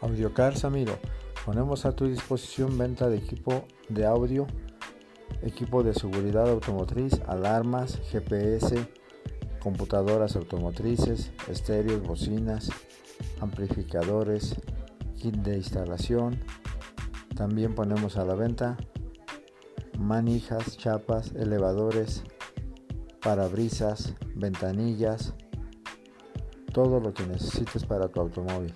Audiocar Samiro. Ponemos a tu disposición venta de equipo de audio, equipo de seguridad automotriz, alarmas, GPS, computadoras automotrices, estéreos, bocinas, amplificadores, kit de instalación. También ponemos a la venta manijas, chapas, elevadores, parabrisas, ventanillas, todo lo que necesites para tu automóvil.